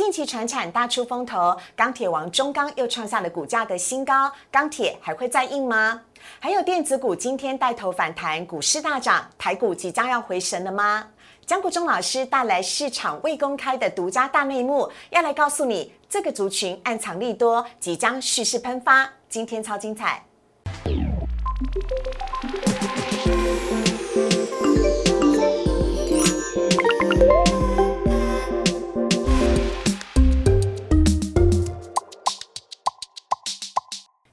近期船产大出风头，钢铁王中钢又创下了股价的新高，钢铁还会再硬吗？还有电子股今天带头反弹，股市大涨，台股即将要回神了吗？江国忠老师带来市场未公开的独家大内幕，要来告诉你这个族群暗藏利多，即将蓄势喷发。今天超精彩！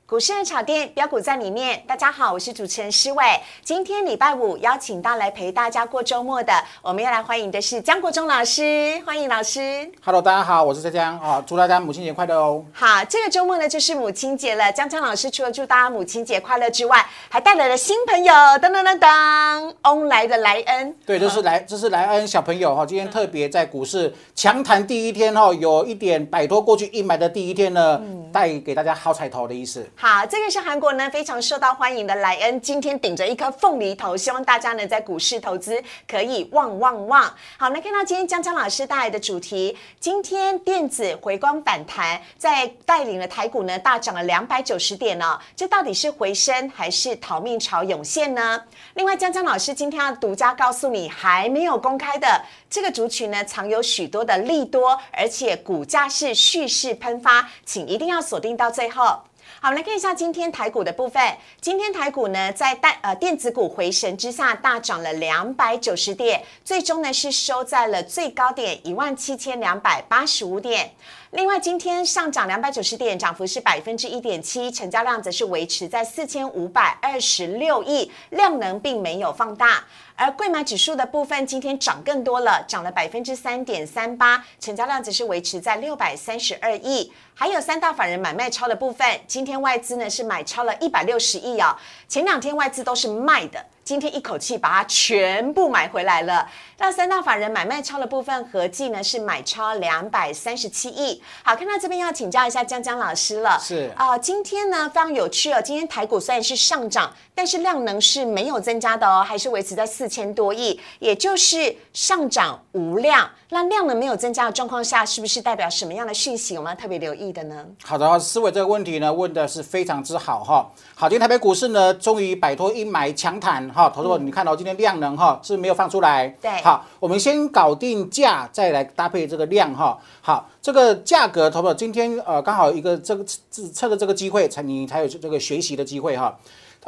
股市的炒店标股在里面。大家好，我是主持人施伟。今天礼拜五，邀请到来陪大家过周末的，我们要来欢迎的是江国忠老师，欢迎老师。Hello，大家好，我是浙江啊，祝大家母亲节快乐哦。好，这个周末呢就是母亲节了。江江老师除了祝大家母亲节快乐之外，还带来了新朋友，噔噔噔噔，翁来的莱恩。对，这是莱，这是莱恩小朋友哈，今天特别在股市强谈第一天哈，有一点摆脱过去阴霾的第一天呢，带给大家好彩头的意思。好，这个是韩国呢非常受到欢迎的莱恩，今天顶着一颗凤梨头，希望大家呢在股市投资可以旺旺旺。好，我们来看到今天江江老师带来的主题，今天电子回光反弹，在带领了台股呢大涨了两百九十点哦，这到底是回升还是逃命潮涌现呢？另外，江江老师今天要独家告诉你，还没有公开的这个族群呢，藏有许多的利多，而且股价是蓄势喷发，请一定要锁定到最后。好，我们来看一下今天台股的部分。今天台股呢，在带呃电子股回神之下，大涨了两百九十点，最终呢是收在了最高点一万七千两百八十五点。另外，今天上涨两百九十点，涨幅是百分之一点七，成交量则是维持在四千五百二十六亿，量能并没有放大。而贵买指数的部分今天涨更多了，涨了百分之三点三八，成交量则是维持在六百三十二亿。还有三大法人买卖超的部分，今天外资呢是买超了一百六十亿哦，前两天外资都是卖的。今天一口气把它全部买回来了。那三大法人买卖超的部分合计呢是买超两百三十七亿。好，看到这边要请教一下江江老师了。是啊、今天呢非常有趣哦。今天台股虽然是上涨，但是量能是没有增加的哦，还是维持在四千多亿，也就是上涨无量。那量能没有增加的状况下，是不是代表什么样的讯息？我们要特别留意的呢？好的，思维这个问题呢问的是非常之好哈。好，今天台北股市呢终于摆脱阴霾强弹哈，投资者你看到、今天量能哈是没有放出来。对好，我们先搞定价，再来搭配这个量哈。好，这个价格，投资者今天呃刚好一个这个自测的这个机会，才你才有这个学习的机会哈。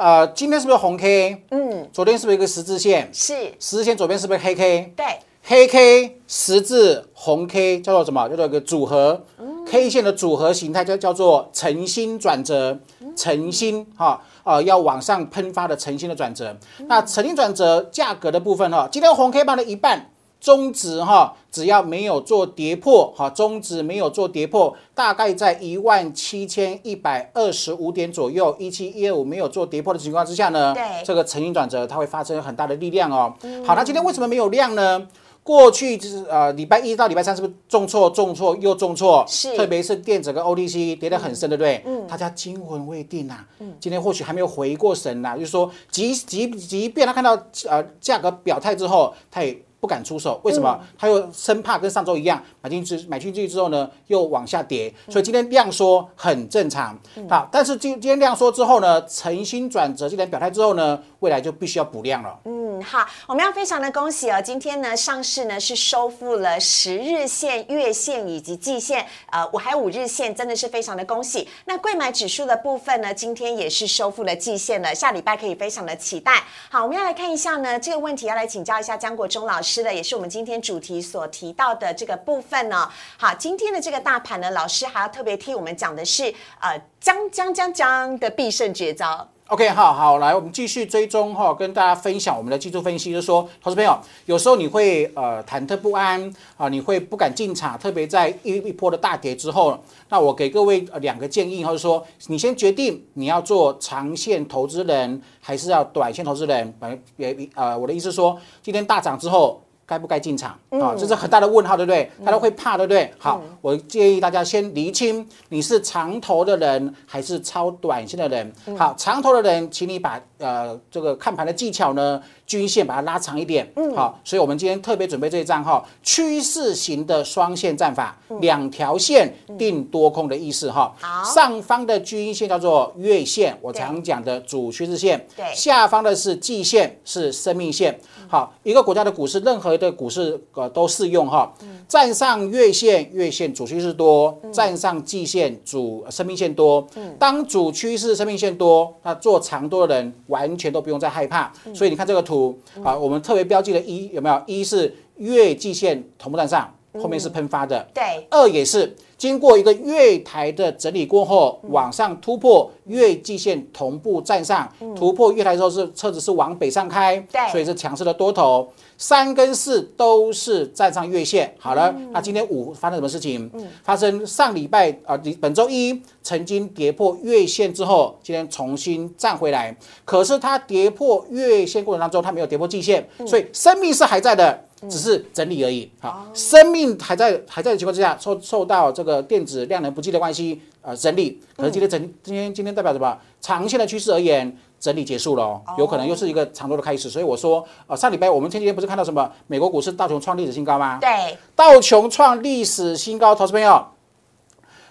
呃，今天是不是红 K？嗯，昨天是不是一个十字线？是，十字线左边是不是黑 K？对，黑 K 十字红 K 叫做什么？叫做一个组合、K 线的组合形态，叫叫做晨星转折，晨星哈呃要往上喷发的晨星的转折。那晨星转折价格的部分哈，今天红 K 棒的一半。中值哈，只要没有做跌破，哈，中值没有做跌破，大概在一万七千一百二十五点左右，一七一二五没有做跌破的情况之下呢，对这个成因转折它会发生很大的力量哦。好，那今天为什么没有量呢？过去就是呃礼拜一到礼拜三是不是重挫重挫又重挫？是特别是电子跟 OTC 跌得很深，对不对？嗯，大家惊魂未定呐、嗯，今天或许还没有回过神呐、就是说即即即便他看到呃价格表态之后，他也。不敢出手，为什么？他又生怕跟上周一样买进去，买进去之后呢，又往下跌，所以今天量缩很正常。好，但是今今天量缩之后呢，诚心转折，今天表态之后呢，未来就必须要补量了。嗯，好，我们要非常的恭喜哦，今天呢上市呢是收复了十日线、月线以及季线，呃，我还有五日线，真的是非常的恭喜。那贵买指数的部分呢，今天也是收复了季线了，下礼拜可以非常的期待。好，我们要来看一下呢这个问题，要来请教一下江国忠老师的，也是我们今天主题所提到的这个部分呢、好，今天的这个大盘呢，老师还要特别替我们讲的是，呃，将将将将的必胜绝招。OK，好好来，我们继续追踪哈，跟大家分享我们的技术分析，就是说，投资朋友，有时候你会呃忐忑不安啊，你会不敢进场，特别在一一波的大跌之后，那我给各位呃两个建议，或者说，你先决定你要做长线投资人，还是要短线投资人。反正也呃，我的意思是说，今天大涨之后。该不该进场？啊，这是很大的问号，对不对？他都会怕，对不对？好，我建议大家先厘清你是长头的人还是超短线的人。好，长头的人，请你把呃这个看盘的技巧呢，均线把它拉长一点。嗯，好，所以我们今天特别准备这一张哈，趋势型的双线战法，两条线定多空的意思哈。好，上方的均线叫做月线，我常讲的主趋势线。对，下方的是季线，是生命线。好，一个国家的股市，任何的股市呃都适用哈。站上月线，月线主趋势多；站上季线，主生命线多。当主趋势生命线多，那做长多的人完全都不用再害怕。所以你看这个图啊，我们特别标记了一有没有？一是月季线同步站上，后面是喷发的。对，二也是。经过一个月台的整理过后，往上突破月季线同步站上，突破月台之后是车子是往北上开，对所以是强势的多头。三跟四都是站上月线。好了，那今天五发生什么事情？发生上礼拜啊，本周一曾经跌破月线之后，今天重新站回来。可是它跌破月线过程当中，它没有跌破季线，所以生命是还在的。只是整理而已，好，生命还在还在的情况之下，受受到这个电子量能不济的关系，呃，整理。可是今天整今天今天代表什么？长线的趋势而言，整理结束了，有可能又是一个长多的开始。所以我说，呃，上礼拜我们前几天不是看到什么？美国股市道琼创历史新高吗？对，道琼创历史新高，投资朋友，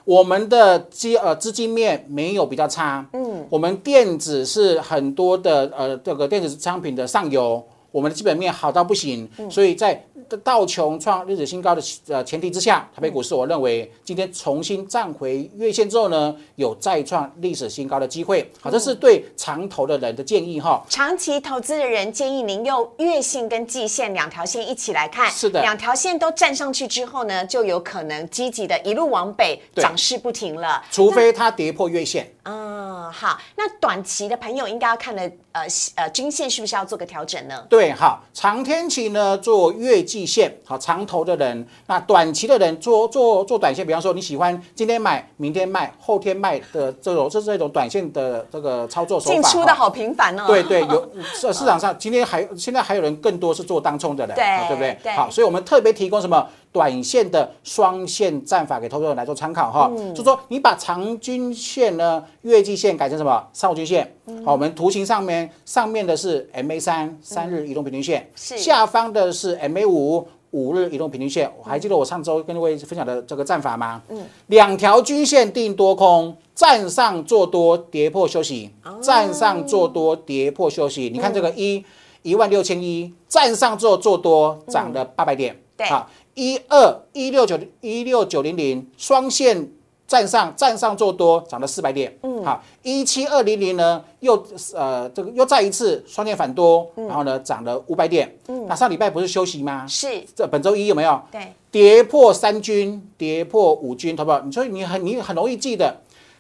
我们的资呃资金面没有比较差，嗯，我们电子是很多的呃这个电子商品的上游。我们的基本面好到不行，所以在道琼创历史新高的呃前提之下，台北股市我认为今天重新站回月线之后呢，有再创历史新高的机会。好，这是对长投的人的建议哈。长期投资的人建议您用月线跟季线两条线一起来看，是的，两条线都站上去之后呢，就有可能积极的一路往北涨势不停了。除非它跌破月线。嗯，好，那短期的朋友应该要看的呃呃均线是不是要做个调整呢？对，好，长天期呢做月季线，好，长头的人，那短期的人做做做短线，比方说你喜欢今天买，明天卖，后天卖的这种，这是这种短线的这个操作手法。进出的好频繁哦。对对，有市市场上今天还现在还有人更多是做当冲的人，对对不对？对。好，所以我们特别提供什么？短线的双线战法给投资者来做参考哈，就说你把长均线呢月季线改成什么？上五均线，好，我们图形上面上面的是 MA 三三日移动平均线，下方的是 MA 五五日移动平均线。我还记得我上周跟各位分享的这个战法吗？嗯，两条均线定多空，站上做多跌破休息，站上做多跌破休息。你看这个一一万六千一站上之后做多涨了八百点，对，好。一二一六九一六九零零双线站上站上做多涨了四百点，嗯，好，一七二零零呢又呃这个又再一次双线反多，然后呢涨了五百点，嗯，那上礼拜不是休息吗？是，这本周一有没有？对，跌破三均，跌破五均，好不好？你说你很你很容易记得，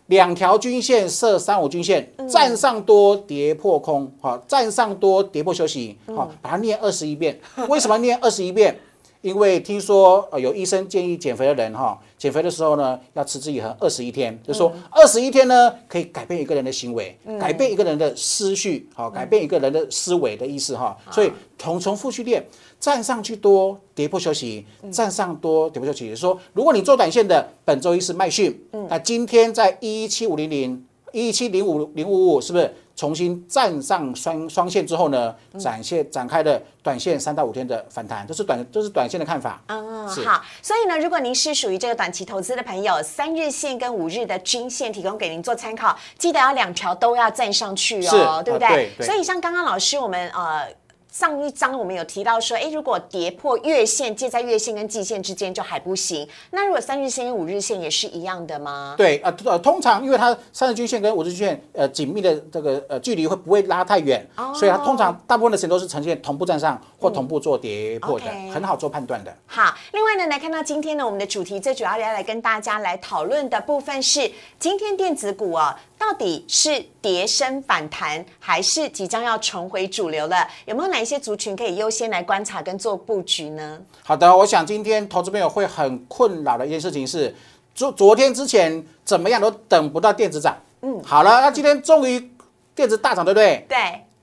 两条均线设三五均线，站上多跌破空，好，站上多跌破休息，好，把它念二十一遍，为什么念二十一遍？因为听说呃有医生建议减肥的人哈，减肥的时候呢要持之以恒二十一天，就说二十一天呢可以改变一个人的行为，改变一个人的思绪，好，改变一个人的思维的意思哈。所以重重复去练，站上去多跌破休息，站上多跌破休息。就说如果你做短线的，本周一是卖讯，那今天在一七五零零一七零五零五五是不是？重新站上双双线之后呢，展现展开的短线三到五天的反弹，这是短这是短线的看法。嗯，好，所以呢，如果您是属于这个短期投资的朋友，三日线跟五日的均线提供给您做参考，记得要两条都要站上去哦，对不对？所以像刚刚老师我们呃。上一章我们有提到说，哎，如果跌破月线，介在月线跟季线之间就还不行。那如果三日线跟五日线也是一样的吗？对，呃呃，通常因为它三日均线跟五日均线呃紧密的这个呃距离会不会拉太远，所以它通常大部分的时间都是呈现同步站上或同步做跌破的，很好做判断的。好，另外呢，来看到今天呢，我们的主题最主要要来跟大家来讨论的部分是，今天电子股啊。到底是跌升反弹，还是即将要重回主流了？有没有哪一些族群可以优先来观察跟做布局呢？好的，我想今天投资朋友会很困扰的一件事情是，昨昨天之前怎么样都等不到电子涨。嗯，好了，那今天终于电子大涨，对不对？对，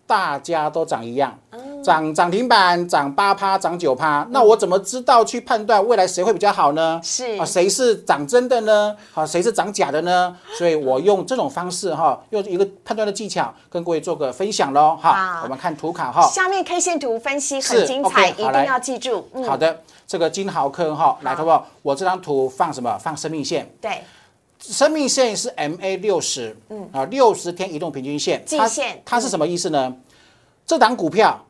大家都涨一样。涨涨停板，涨八趴，涨九趴，那我怎么知道去判断未来谁会比较好呢？是啊，谁是涨真的呢？好，谁是涨假的呢？所以我用这种方式哈，用一个判断的技巧跟各位做个分享喽。好哈，我们看图卡哈。下面 K 线图分析很精彩一定要记住。嗯，好的，这个金豪科哈，来，好不好？我这张图放什么？放生命线。对，生命线是 MA 六十，嗯啊，六十天移动平均线，季它线它是什么意思呢？这档股票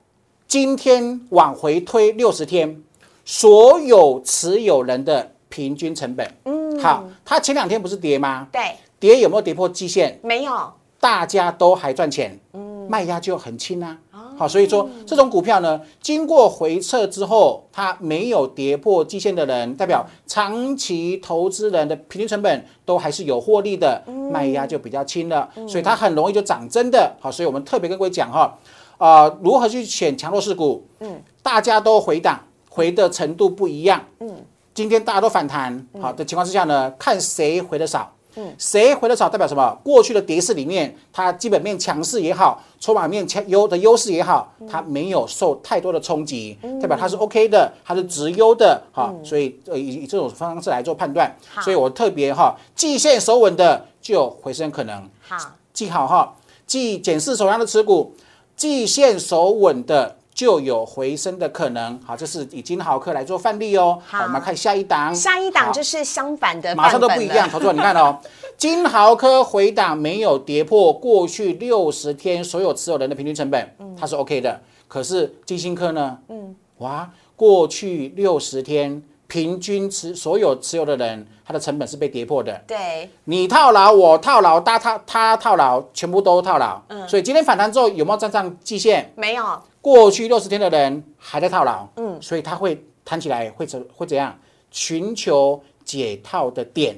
今天往回推六十天，所有持有人的平均成本，嗯，好，它前两天不是跌吗？对，跌有没有跌破季线？没有，大家都还赚钱，嗯。卖压就很轻啊。好，所以说这种股票呢，经过回撤之后，它没有跌破季线的人，代表长期投资人的平均成本都还是有获利的，卖压就比较轻了，所以它很容易就涨真的。好，所以我们特别跟各位讲哈，啊，如何去选强弱势股？嗯，大家都回档，回的程度不一样。嗯，今天大家都反弹，好的情况之下呢，看谁回的少。嗯。谁回的少代表什么？过去的跌势里面，它基本面强势也好，筹码面强优的优势也好，它没有受太多的冲击，代表它是 OK 的，它是直优的，哈，所以呃以以这种方式来做判断，所以我特别哈，季线守稳的就有回升可能，好，记好哈，记检视手上的持股，季线守稳的。就有回升的可能，好，这是以金豪科来做范例哦。好我们看下一档，下一档就是相反的，马上都不一样，。投资者你看哦，金豪科回档没有跌破过去六十天所有持有人的平均成本，它是 OK 的。可是金星科呢？嗯，哇，过去六十天平均持所有持有的人，他的成本是被跌破的。对，你套牢，我套牢，他套他套牢，全部都套牢。嗯所以今天反弹之后有没有站上季线？没有，过去六十天的人还在套牢，嗯，所以他会弹起来，会怎会怎样？寻求解套的点，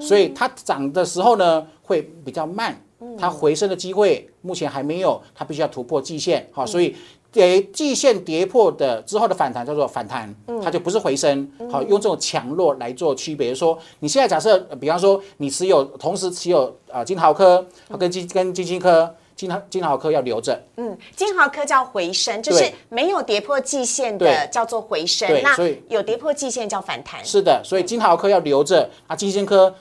所以它涨的时候呢会比较慢，它回升的机会目前还没有，它必须要突破季线，好，所以。给季线跌破的之后的反弹叫做反弹，它就不是回升。好，用这种强弱来做区别。说你现在假设，呃比方说你持有同时持有啊金豪科跟金跟金星科，金豪金豪科要留着，嗯，金豪科叫回升，就是对没有跌破季线的叫做回升，那有跌破季线叫反弹。是的，所以金豪科要留着啊，金星科，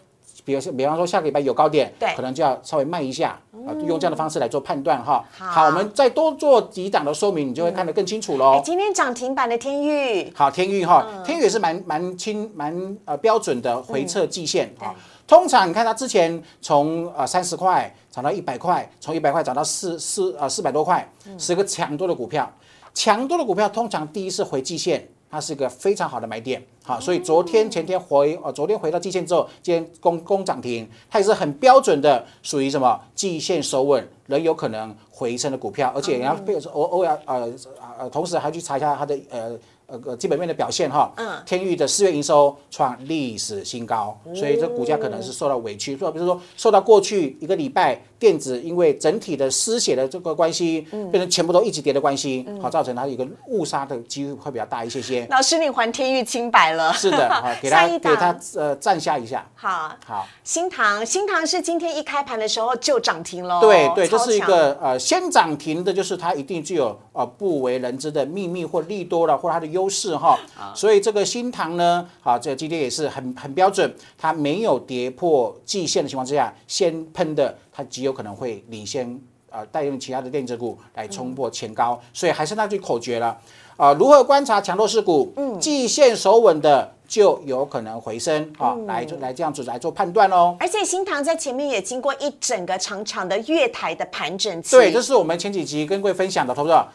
比如说比方说下个礼拜有高点，对。可能就要稍微卖一下啊，用这样的方式来做判断哈。好。我们再多做几档的说明，你就会看得更清楚喽。哎今天涨停板的天域，好，天域哈，嗯。天域也是蛮蛮清蛮呃标准的回撤季线哈。通常你看它之前从呃三十块涨到一百块，从一百块涨到四四呃四百多块，嗯。是个强多的股票。强多的股票通常第一次回季线，它是一个非常好的买点。好，所以昨天前天回呃昨天回到季线之后，今天攻攻涨停，它也是很标准的属于什么季线收稳，仍有可能回升的股票，而且你要被偶偶尔呃呃同时还去查一下它的呃。呃呃基本面的表现哈，嗯，天域的四月营收创历史新高，所以这股价可能是受到委屈，说比如说受到过去一个礼拜电子因为整体的失血的这个关系，变成全部都一起跌的关系，好造成它一个误杀的机会会比较大一些些。老师你还天域清白了。是的，好 给下一它给它档呃站下一下，好，好。新塘，新塘是今天一开盘的时候就涨停喽。对对，这是一个呃先涨停的，就是它一定具有呃不为人知的秘密或利多了，或它的优势哈。所以这个新塘呢，好，这今天也是很很标准，它没有跌破季线的情况之下，先喷的，它极有可能会领先。呃，带动其他的电子股来冲破前高，所以还是那句口诀了，啊、如何观察强弱势股？嗯，季线守稳的就有可能回升啊、来就来这样子来做判断哦。而且新塘在前面也经过一整个长长的月台的盘整期。对，这是我们前几集跟各位分享的，投资者。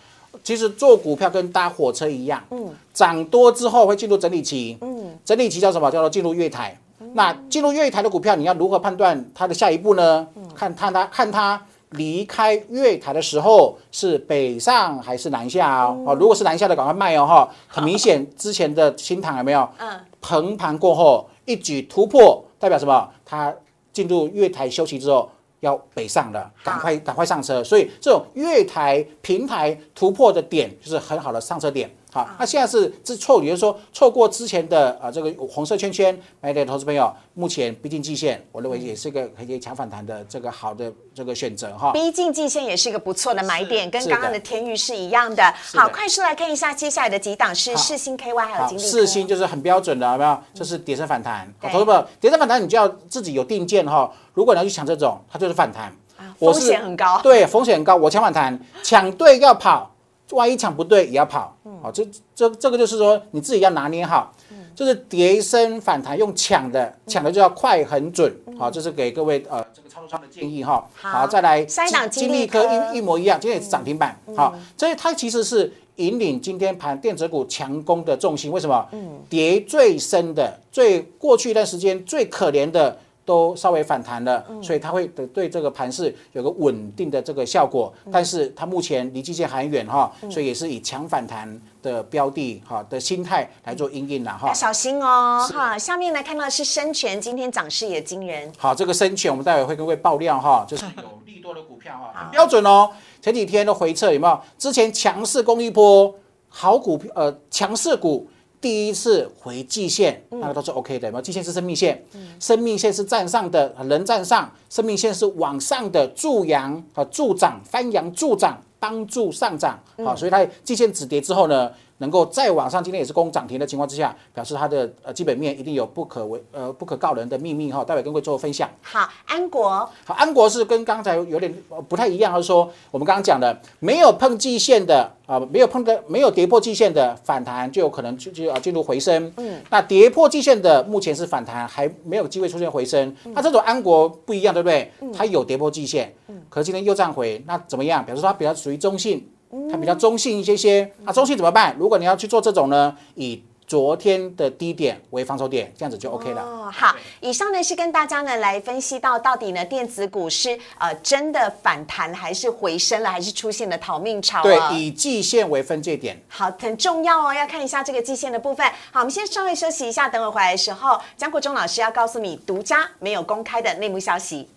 其实做股票跟搭火车一样，嗯，涨多之后会进入整理期，嗯，整理期叫什么？叫做进入月台。那进入月台的股票，你要如何判断它的下一步呢？看看它看它离开月台的时候是北上还是南下哦。哦，如果是南下的，赶快卖哦哈。很明显，之前的新塘有没有？嗯，横盘过后一举突破，代表什么？它进入月台休息之后要北上了，赶快赶快上车。所以这种月台平台突破的点就是很好的上车点。好，那现在是是错，也就是说错过之前的啊这个红色圈圈买的投资朋友，目前逼近季线，我认为也是一个可以强反弹的这个好的这个选择哈。逼近季线也是一个不错的买点，跟是刚刚的的天域是一样的。好，快速来看一下接下来的几档是四星 KY 还有好，金利科。四星就是很标准的，有没有？这是跌升反弹。好投资朋友，跌升反弹你就要自己有定见哈。如果你要去抢这种，它就是反弹，我风险很高。对，风险很高。我抢反弹，抢对要跑，万一抢不对也要跑。好，这这这个就是说你自己要拿捏好，就是跌升反弹用抢的，抢的就要快很准。好，这是给各位呃这个操作上的建议哈。好再来金金利科科一一模一样，今天也是涨停板。好，所以它其实是引领今天盘电子股强攻的重心。为什么？跌最深的、最过去一段时间最可怜的。都稍微反弹了，所以它会对对这个盘势有个稳定的这个效果，但是它目前离季线还很远哈，所以也是以强反弹的标的哈的心态来做应应了哈要。小心哦，哈。下面来看到的是深全，今天涨势也惊人。好，这个深全我们待会会跟各位爆料哈，就是有利多的股票哈，很标准哦。前几天的回撤有没有？之前强势攻一波，好股票呃强势股。第一次回季线，那个都是 OK 的，有没有？季线是生命线，生命线是站上的，人站上，生命线是往上的助阳啊助涨翻阳助涨，帮助上涨。好，所以它季线止跌之后呢，能够再往上，今天也是攻涨停的情况之下，表示它的呃基本面一定有不可为呃不可告人的秘密哈，待会跟各位做分享。好，安国好，安国是跟刚才有点呃不太一样，就是说我们刚刚讲的没有碰季线的啊、没有碰的没有跌破季线的反弹，就有可能就就啊进入回升。嗯，那跌破季线的目前是反弹，还没有机会出现回升。那这种安国不一样，对不对？它有跌破季线，可是今天又站回，那怎么样？表示它比较属于中性，它比较中性一些些。那中性怎么办？如果你要去做这种呢，以昨天的低点为防守点，这样子就 OK 了。哦，好，以上呢是跟大家呢来分析到到底呢电子股是呃真的反弹还是回升了，还是出现了逃命潮对，啊？以季线为分界点。好，很重要哦，要看一下这个季线的部分。好，我们先稍微休息一下，等会回来的时候，江国忠老师要告诉你独家没有公开的内幕消息。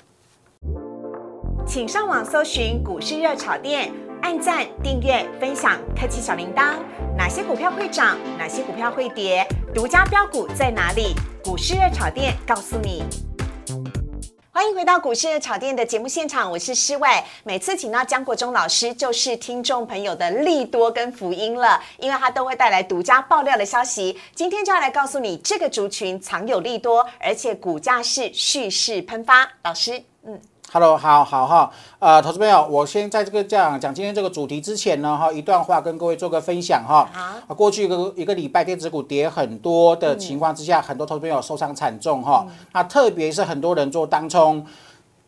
请上网搜寻股市热炒店，按赞、订阅、分享，开启小铃铛。哪些股票会涨？哪些股票会跌？独家标股在哪里？股市热炒店告诉你。欢迎回到股市热炒店的节目现场，我是施伟。每次请到江国忠老师，就是听众朋友的利多跟福音了，因为他都会带来独家爆料的消息。今天就要来告诉你，这个族群藏有利多，而且股价是蓄势喷发。老师，嗯，Hello，好好哈，呃，投资朋友，我先在这个讲讲今天这个主题之前呢，哈，一段话跟各位做个分享哈。好啊，过去一个一个礼拜电子股跌很多的情况之下，很多投资朋友受伤惨重哈。那特别是很多人做当冲，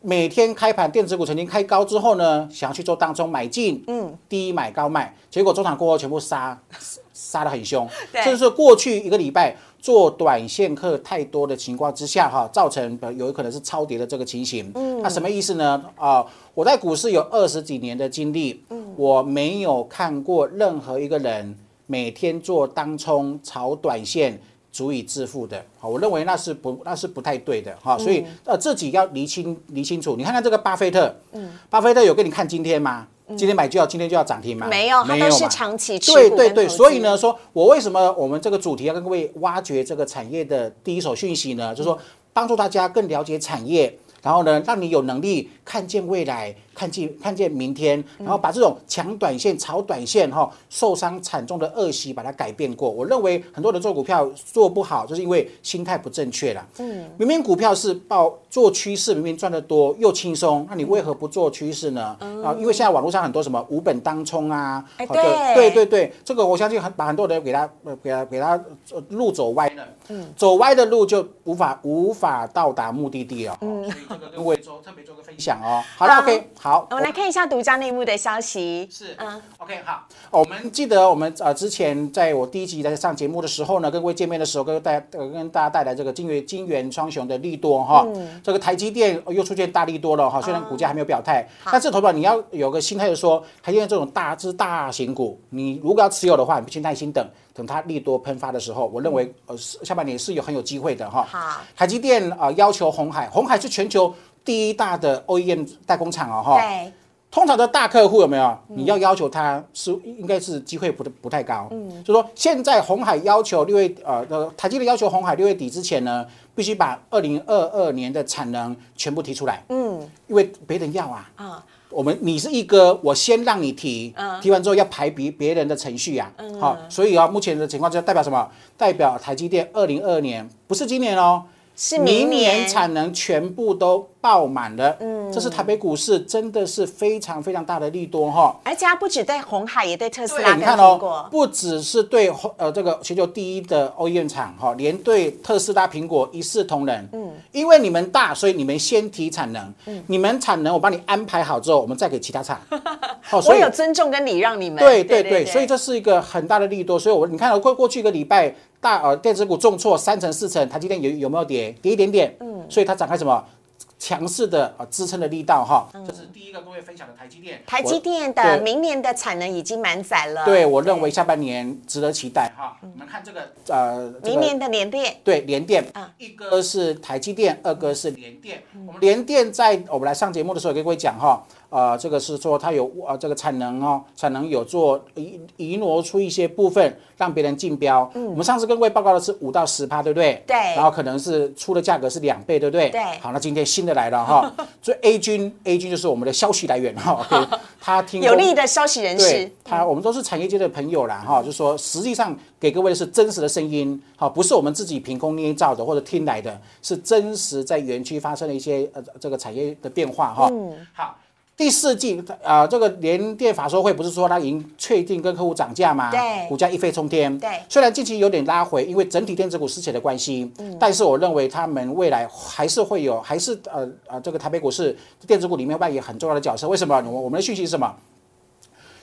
每天开盘电子股曾经开高之后呢，想要去做当冲买进，嗯，低买高卖，结果中场过后全部杀 杀的很凶，对这就是过去一个礼拜做短线客太多的情况之下哈，造成呃有可能是超跌的这个情形。嗯，那什么意思呢？啊、我在股市有二十几年的经历，嗯，我没有看过任何一个人每天做当冲炒短线。足以致富的，好，我认为那是不那是不太对的哈，所以呃自己要厘清厘清楚。你看看这个巴菲特，嗯，巴菲特有给你看今天吗？今天买就要今天就要涨停吗？没有，它都是长期持对对对，所以呢，说我为什么我们这个主题要跟各位挖掘这个产业的第一手讯息呢？就是说帮助大家更了解产业，然后呢，让你有能力看见未来，看见看见明天，然后把这种抢短线、炒短线哈、受伤惨重的恶习把它改变过。我认为很多人做股票做不好，就是因为心态不正确了。嗯，明明股票是报做趋势，明明赚得多又轻松，那你为何不做趋势呢？啊，因为现在网络上很多什么无本当冲啊，哎好的对。对对对，这个我相信很把很多人给他呃给他给他呃路走歪了，嗯，走歪的路就无法无法到达目的地哦，嗯，所以这个跟各位做特别做个分享哦。好了，OK，好，我们来看一下独家内幕的消息。是，嗯嗯，OK，好，我们记得我们呃之前在我第一集在上节目的时候呢，跟各位见面的时候，跟大家呃跟大家带来这个金元金元双雄的利多哈，这个台积电呃又出现大利多了哈，虽然股价还没有表态，但是投保你要有个心态，就是说台积电这种大只大型股，你如果要持有的话，你必须耐心等。等它利多喷发的时候，我认为呃是下半年是有很有机会的哈。好，台积电呃要求红海，红海是全球第一大的 OEM 代工厂哦哈。对，通常的大客户有没有？你要要求他是应该是机会不不太高。嗯，就说现在红海要求六月呃呃台积电要求红海六月底之前呢，必须把二零二二年的产能全部提出来。嗯，因为别人要啊。啊。我们你是一哥，我先让你提，提完之后要排比别人的程序呀。好，所以啊，目前的情况就代表什么？代表台积电二零二二年不是今年哦。是明年产能全部都爆满了，嗯，这是台北股市真的是非常非常大的利多哈。而且它不止对红海，也对特斯拉你看哦，不只是对呃这个全球第一的 OEM 厂哈，连对特斯拉、苹果一视同仁，嗯，因为你们大，所以你们先提产能，嗯，你们产能我帮你安排好之后，我们再给其他厂。好，我有尊重跟礼让你们。对对对，所以这是一个很大的利多，所以我你看过过去一个礼拜。大呃，电子股重挫三成四成，台积电有有没有跌？跌一点点，嗯，所以它展开什么强势的啊支撑的力道哈。这是第一个各位分享的台积电。台积电的明年的产能已经满载了。对，我认为下半年值得期待哈。我们看这个呃，明年的联电。对，联电啊，一个是台积电，二个是联电。我们联电在我们来上节目的时候，跟各位讲哈。啊，这个是说它有啊，这个产能哦，产能有做移移挪出一些部分，让别人竞标。嗯，我们上次跟各位报告的是五到十趴，对不对？对。然后可能是出的价格是两倍，对不对？对。好，那今天新的来了哈，所以 A 军 A 军就是我们的消息来源哈，他听有利的消息人士，他我们都是产业界的朋友啦哈，就说实际上给各位的是真实的声音，好，不是我们自己凭空捏造的或者听来的，是真实在园区发生的一些呃这个产业的变化哈。嗯。好。第四季啊，这个联电法说会不是说它已经确定跟客户涨价吗？对，股价一飞冲天。对，虽然近期有点拉回，因为整体电子股失血的关系，嗯，但是我认为他们未来还是会有，还是呃呃，这个台北股市电子股里面扮演很重要的角色。为什么？我我们的讯息是什么？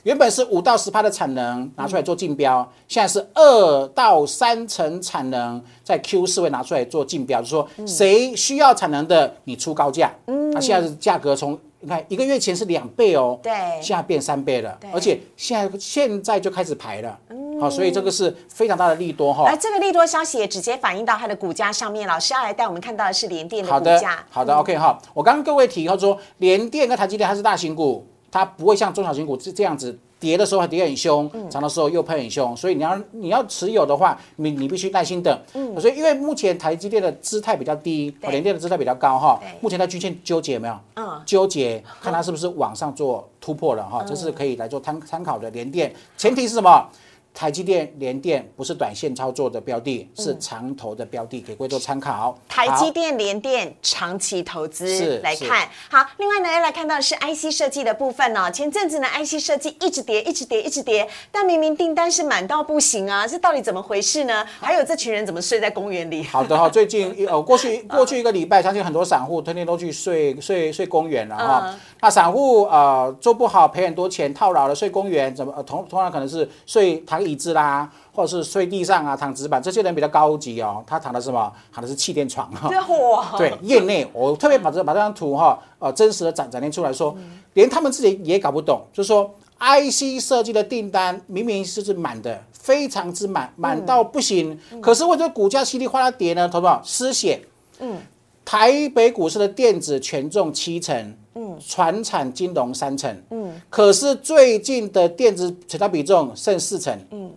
原本是五到十帕的产能拿出来做竞标，现在是二到三成产能在 Q 四会拿出来做竞标，就是说谁需要产能的，你出高价。嗯，那现在是价格从。你看，一个月前是两倍哦，对，现在变三倍了，而且现在现在就开始排了，好，所以这个是非常大的利多哈。而这个利多消息也直接反映到它的股价上面。老师要来带我们看到的是联电的股价。好的，OK 哈。我刚刚各位提到说，联电跟台积电它是大型股，它不会像中小型股是这样子。跌的时候还跌很凶，涨的时候又喷很凶，所以你要你要持有的话，你你必须耐心等。嗯，所以因为目前台积电的姿态比较低，联电的姿态比较高哈。目前在均线纠结没有？嗯，纠结，看它是不是往上做突破了哈，这是可以来做参参考的联电。前提是什么？台积电、联电不是短线操作的标的，是长投的标的，给各位做参考。台积电、联电长期投资来看，好。另外呢，要来看到的是 IC 设计的部分哦。前阵子呢，IC 设计一直跌，一直跌，一直跌，但明明订单是满到不行啊，这到底怎么回事呢？还有这群人怎么睡在公园里？好的哈，最近 呃，过去过去一个礼拜，相信很多散户天天都去睡睡睡公园了哈。那散户呃做不好赔很多钱套牢了睡公园，怎么同同样可能是睡躺。椅子啦，或者是睡地上啊，躺纸板，这些人比较高级哦。他躺的是什么？躺的是气垫床 哈。对，业内我特别把这把这张图哈，呃，真实的展展现出来说，连他们自己也搞不懂，就是说，IC 设计的订单明明是是满的，非常之满，满到不行。可是为什么股价稀里哗啦跌呢？投保失血。嗯。台北股市的电子权重七成，嗯，船产金融三成，嗯，可是最近的电子成交比重剩四成，嗯，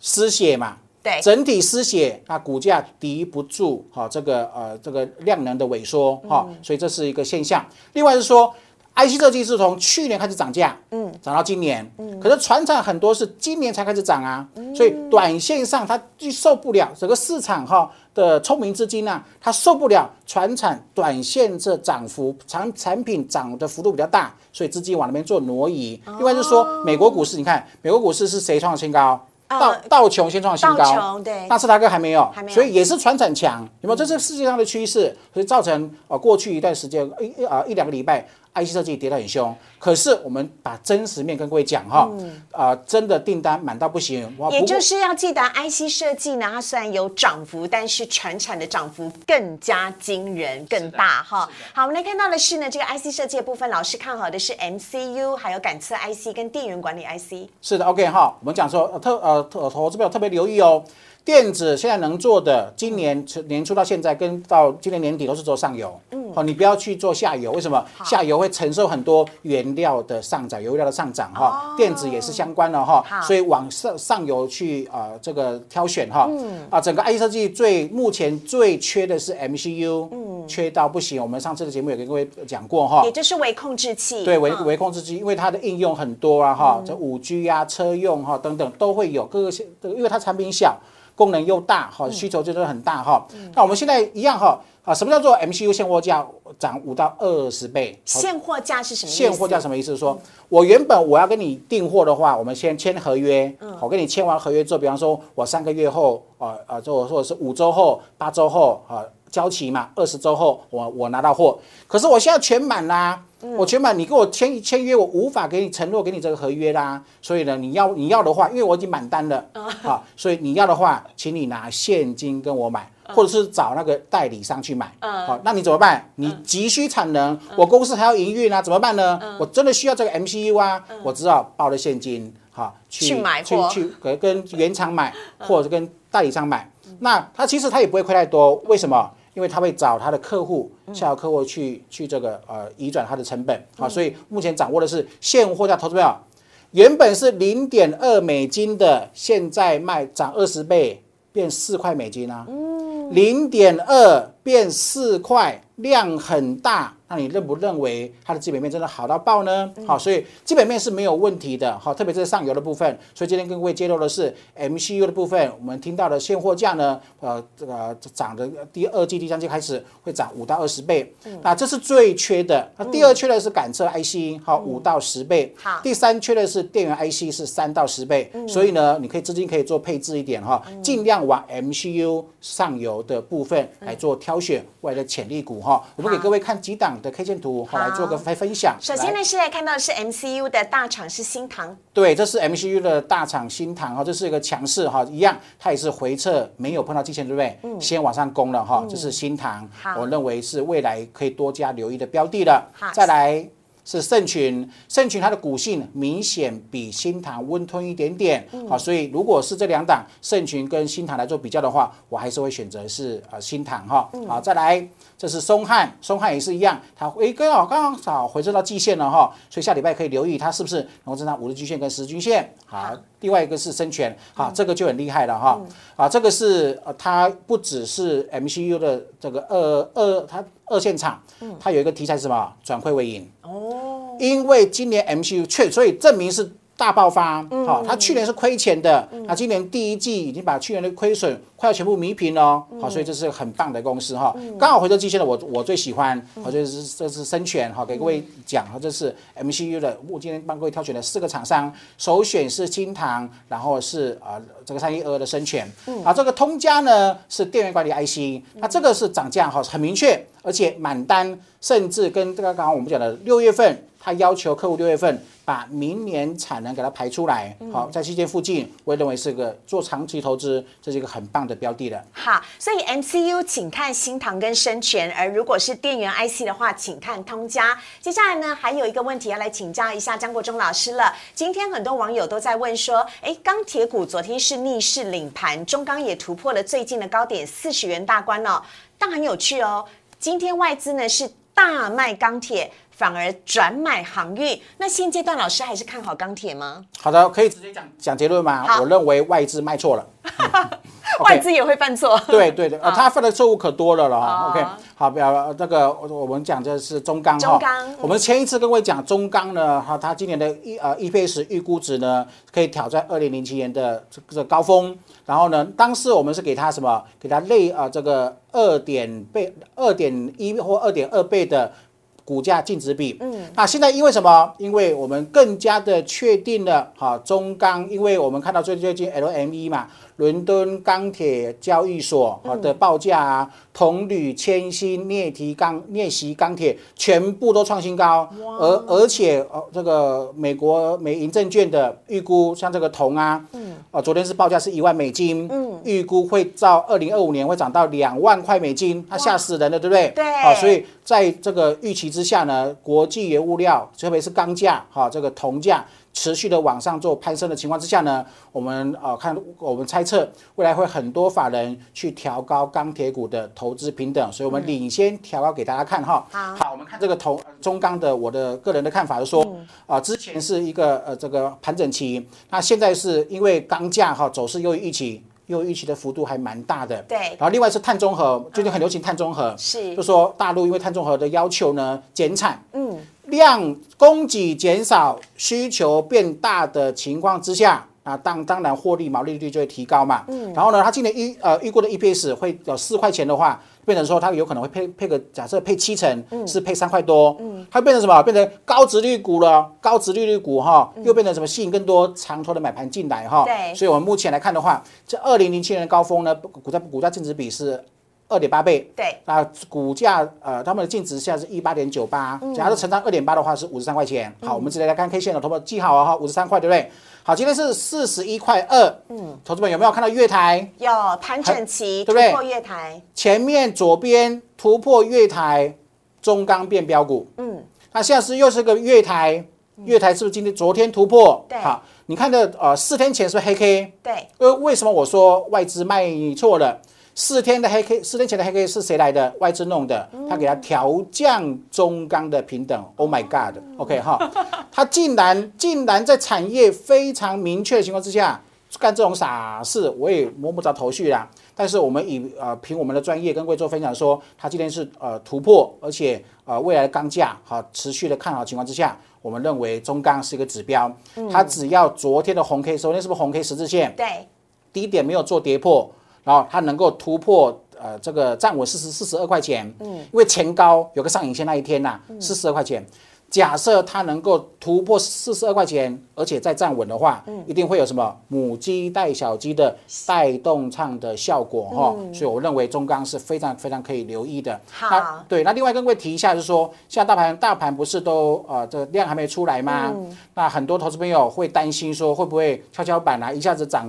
失血嘛，对，整体失血，那股价敌不住，哈，这个呃这个量能的萎缩，哈，所以这是一个现象。另外是说。IC 设计是从去年开始涨价，嗯，涨到今年，嗯，可是船厂很多是今年才开始涨啊，所以短线上它就受不了整个市场哈的聪明资金呢，它受不了船产短线这涨幅，产产品涨的幅度比较大，所以资金往那边做挪移。另外就是说，美国股市，你看美国股市是谁创新高？道道琼先创新高，对，纳斯达克还没有，所以也是船产强，有没有？这是世界上的趋势，所以造成呃过去一段时间一啊一两个礼拜。IC 设计跌得很凶，可是我们把真实面跟各位讲哈，啊，真的订单满到不行。也就是要记得 IC 设计呢，它虽然有涨幅，但是全产的涨幅更加惊人、更大哈。好，我们来看到的是呢，这个 IC 设计的部分，老师看好的是 MCU，还有感测 IC 跟电源管理 IC。是的，OK 哈，我们讲说特呃特投资表特别留意哦，电子现在能做的，今年年初到现在跟到今年年底都是做上游。嗯。哦，你不要去做下游，为什么？下游会承受很多原料的上涨，油料的上涨哈，电子也是相关的哈，所以往上上游去啊这个挑选哈，啊整个 IC 设计最目前最缺的是 MCU，嗯，缺到不行。我们上次的节目也跟各位讲过哈，也就是微控制器，对微微控制器，因为它的应用很多啊哈，这五 G 啊车用哈等等都会有各个因为它产品小。功能又大哈，需求就是很大哈。那我们现在一样哈啊，什么叫做 MCU 现货价涨五到二十倍？现货价是什么？现货价什么意思？说我原本我要跟你订货的话，我们先签合约。我跟你签完合约之后，比方说我三个月后啊啊，或或者是五周后、八周后啊交期嘛，二十周后我我拿到货。可是我现在全满啦。我全满，你跟我签签约，我无法给你承诺给你这个合约啦。所以呢，你要你要的话，因为我已经满单了，好，所以你要的话，请你拿现金跟我买，或者是找那个代理商去买。好，那你怎么办？你急需产能，我公司还要营运啊，怎么办呢？我真的需要这个 MCU 啊，我只好报了现金，好去买去去跟跟原厂买，或者跟代理商买。那他其实他也不会亏太多，为什么？因为他会找他的客户，下游客户去去这个呃移转他的成本。啊，所以目前掌握的是现货价，投资票原本是零点二美金的，现在卖涨二十倍，变四块美金啊，零点二变四块，量很大。那你认不认为它的基本面真的好到爆呢？好，所以基本面是没有问题的。好，特别是上游的部分。所以今天跟各位揭露的是 MCU 的部分。我们听到的现货价呢，呃，这个涨的第二季、第三季开始会涨五到二十倍。那这是最缺的。那第二缺的是感测 IC，好，五到十倍。好，第三缺的是电源 IC，是三到十倍。所以呢，你可以资金可以做配置一点哈，尽量往 MCU 上游的部分来做挑选未来的潜力股哈。我们给各位看几档。的 K 线图，好来做个分分享。首先呢，是来看到的是 MCU 的大厂是新唐，对，这是 MCU 的大厂新唐哈，这是一个强势哈，一样，它也是回撤，没有碰到季线，对不对？嗯。先往上攻了哈，这是新唐，我认为是未来可以多加留意的标的了。好，再来。是盛群，盛群它的股性明显比新塘温吞一点点，好，所以如果是这两档盛群跟新塘来做比较的话，我还是会选择是呃新塘哈。好，再来，这是松汉，松汉也是一样，它诶刚好刚好回撤到季线了哈，所以下礼拜可以留意它是不是能够站上五日均线跟十均线。好，另外一个是深全，好，这个就很厉害了哈。啊，这个是呃它不只是 MCU 的这个二二它。二线厂，它有一个题材是什么？转亏为盈。哦，因为今年 MCU 确，所以证明是。大爆发，好，它去年是亏钱的，它今年第一季已经把去年的亏损快要全部弥平了，好，所以这是很棒的公司哈。刚好回头基线的我我最喜欢，我觉得是这是深全哈，给各位讲哈，这是 MCU 的，我今天帮各位挑选了四个厂商，首选是金堂，然后是啊这个三一二的深全，啊这个通家呢是电源管理 IC，那这个是涨价哈，很明确，而且满单，甚至跟这个刚刚我们讲的六月份。他要求客户六月份把明年产能给它排出来，好，在期间附近，我也认为是个做长期投资，这是一个很棒的标的了。好，所以 MCU 请看新唐跟深全，而如果是电源 IC 的话，请看通家。接下来呢，还有一个问题要来请教一下张国忠老师了。今天很多网友都在问说，哎，钢铁股昨天是逆势领盘，中钢也突破了最近的高点四十元大关哦，但很有趣哦，今天外资呢是大卖钢铁。反而转买航运，那现阶段老师还是看好钢铁吗？好的，可以直接讲讲结论吗？我认为外资卖错了，外资也会犯错。对 对对，啊，他犯的错误可多了了哈。OK，好，不要这个，我们讲的是中钢哈。中钢，我们前一次跟各位讲中钢呢，哈，它今年的一呃 EPS 预估值呢，可以挑战二零零七年的这个高峰。然后呢，当时我们是给它什么？给它类啊这个二点倍、二点一或二点二倍的。股价净值比，嗯，那现在因为什么？因为我们更加的确定了，哈，中钢，因为我们看到最最近 LME 嘛。伦敦钢铁交易所好的报价啊，铜铝铅锌镍提钢镍锡钢铁全部都创新高，而而且哦，这个美国美银证券的预估，像这个铜啊，嗯，哦，昨天是报价是一万美金，嗯，预估会到二零二五年会涨到两万块美金，它吓死人了，对不对？对，好，所以在这个预期之下呢，国际原物料特别是钢价，哈，这个铜价。持续的往上做攀升的情况之下呢，我们呃看我们猜测未来会很多法人去调高钢铁股的投资平等，所以我们领先调高给大家看哈。好，我们看这个投中钢的，我的个人的看法是说，啊，之前是一个呃这个盘整期，那现在是因为钢价哈走势优于预期。又预期的幅度还蛮大的，对。然后另外是碳中和，最近很流行碳中和，是。就说大陆因为碳中和的要求呢，减产，嗯，量供给减少，需求变大的情况之下，啊，当当然获利毛利率就会提高嘛，嗯。然后呢，它今年预呃预估的 EPS 会有四块钱的话。变成说它有可能会配配个假设配七成是配三块多，嗯它变成什么？变成高值率股了，高值率率股哈，又变成什么？吸引更多长投的买盘进来哈。对，所以我们目前来看的话，这二零零七年的高峰呢，股价股价净值比是二点八倍。对，那股价呃，他们的净值现在是一八点九八，假如乘上二点八的话是五十三块钱。好，我们直接来看 K 线的，头发记好啊哈，五十三块对不对？好，今天是四十一块二。嗯，投资们有没有看到月台？有盘整齐，对不对？突破月台，前面左边突破月台，中钢变标股。嗯，那现在是又是个月台，月台是不是今天昨天突破？对。好，你看的呃，四天前是黑 K。对。呃，为什么我说外资卖错了？四天的黑 K，四天前的黑 K 是谁来的？外资弄的，他给他调降中钢的平等。Oh my God！OK 哈，他竟然竟然在产业非常明确的情况之下干这种傻事，我也摸不着头绪啦。但是我们以呃凭我们的专业跟各位做分享说，他今天是呃突破，而且呃未来的钢价好持续的看好情况之下，我们认为中钢是一个指标。它只要昨天的红 K，昨天是不是红 K 十字线？对，低点没有做跌破。然后它能够突破呃这个站稳四十四十二块钱，嗯，因为前高有个上影线那一天呐，四十二块钱。假设它能够突破四十二块钱，而且再站稳的话，嗯，一定会有什么母鸡带小鸡的带动唱的效果哈。所以我认为中钢是非常非常可以留意的。好，对，那另外跟各位提一下，就是说，像大盘大盘不是都呃这量还没出来吗？那很多投资朋友会担心说，会不会跷跷板啊一下子涨？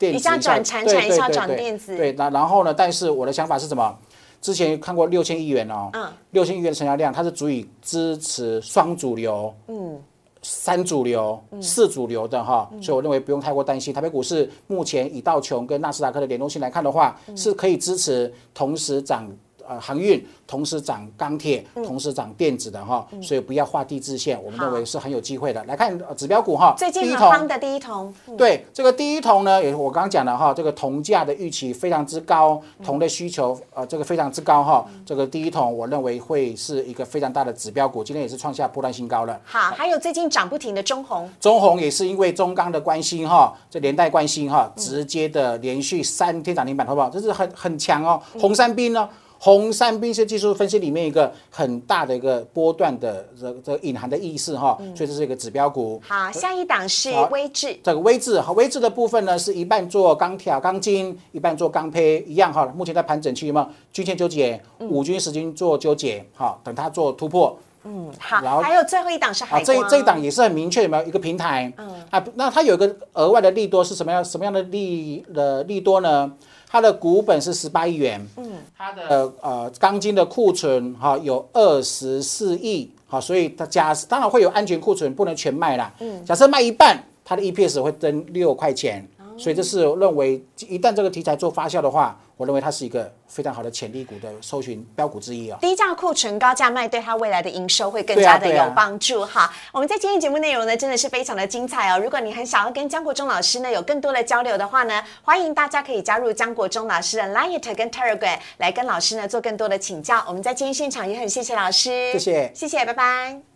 一下转产产，一下转电子。对，那然后呢？但是我的想法是什么？之前看过六千亿元哦，嗯，六千亿元的成交量，它是足以支持双主流，嗯，三主流、四主流的哈。所以我认为不用太过担心。台北股市目前以道琼跟纳斯达克的联动性来看的话，是可以支持同时涨。呃，航运同时涨钢铁，同时涨电子的哈，所以不要画地自限，我们认为是很有机会的。来看指标股哈，最近很夯的第一铜，对这个第一铜呢，也是我刚刚讲的哈，这个铜价的预期非常之高，铜的需求呃这个非常之高哈，这个第一铜我认为会是一个非常大的指标股，今天也是创下波段新高了。好，还有最近涨不停的中红，中红也是因为中钢的关心哈，这连带关心哈，直接的连续三天涨停板，好不好？这是很很强哦，红三兵呢。红三兵是技术分析里面一个很大的一个波段的这这隐含的意思哈，所以这是一个指标股。好，下一档是微智。这个微智和微智的部分呢，是一半做钢条、钢筋，一半做钢坯，一样哈。目前在盘整区有没有均线纠结？五均十均做纠结，好，等它做突破。嗯，好。然后还有最后一档是海这这一档也是很明确有没有一个平台？嗯啊，那它有一个额外的利多是什么样？什么样的利的利多呢？它的股本是十八亿元，嗯，它的呃钢筋的库存哈有二十四亿，好，所以它假当然会有安全库存，不能全卖啦，嗯，假设卖一半，它的 EPS 会增六块钱。所以这是认为，一旦这个题材做发酵的话，我认为它是一个非常好的潜力股的搜寻标股之一啊。低价库存高价卖，对它未来的营收会更加的有帮助哈。我们在今天节目内容呢，真的是非常的精彩哦。如果你很想要跟江国忠老师呢有更多的交流的话呢，欢迎大家可以加入江国忠老师的 Line 跟 Telegram 来跟老师呢做更多的请教。我们在今天现场也很谢谢老师，谢谢，谢谢，拜拜。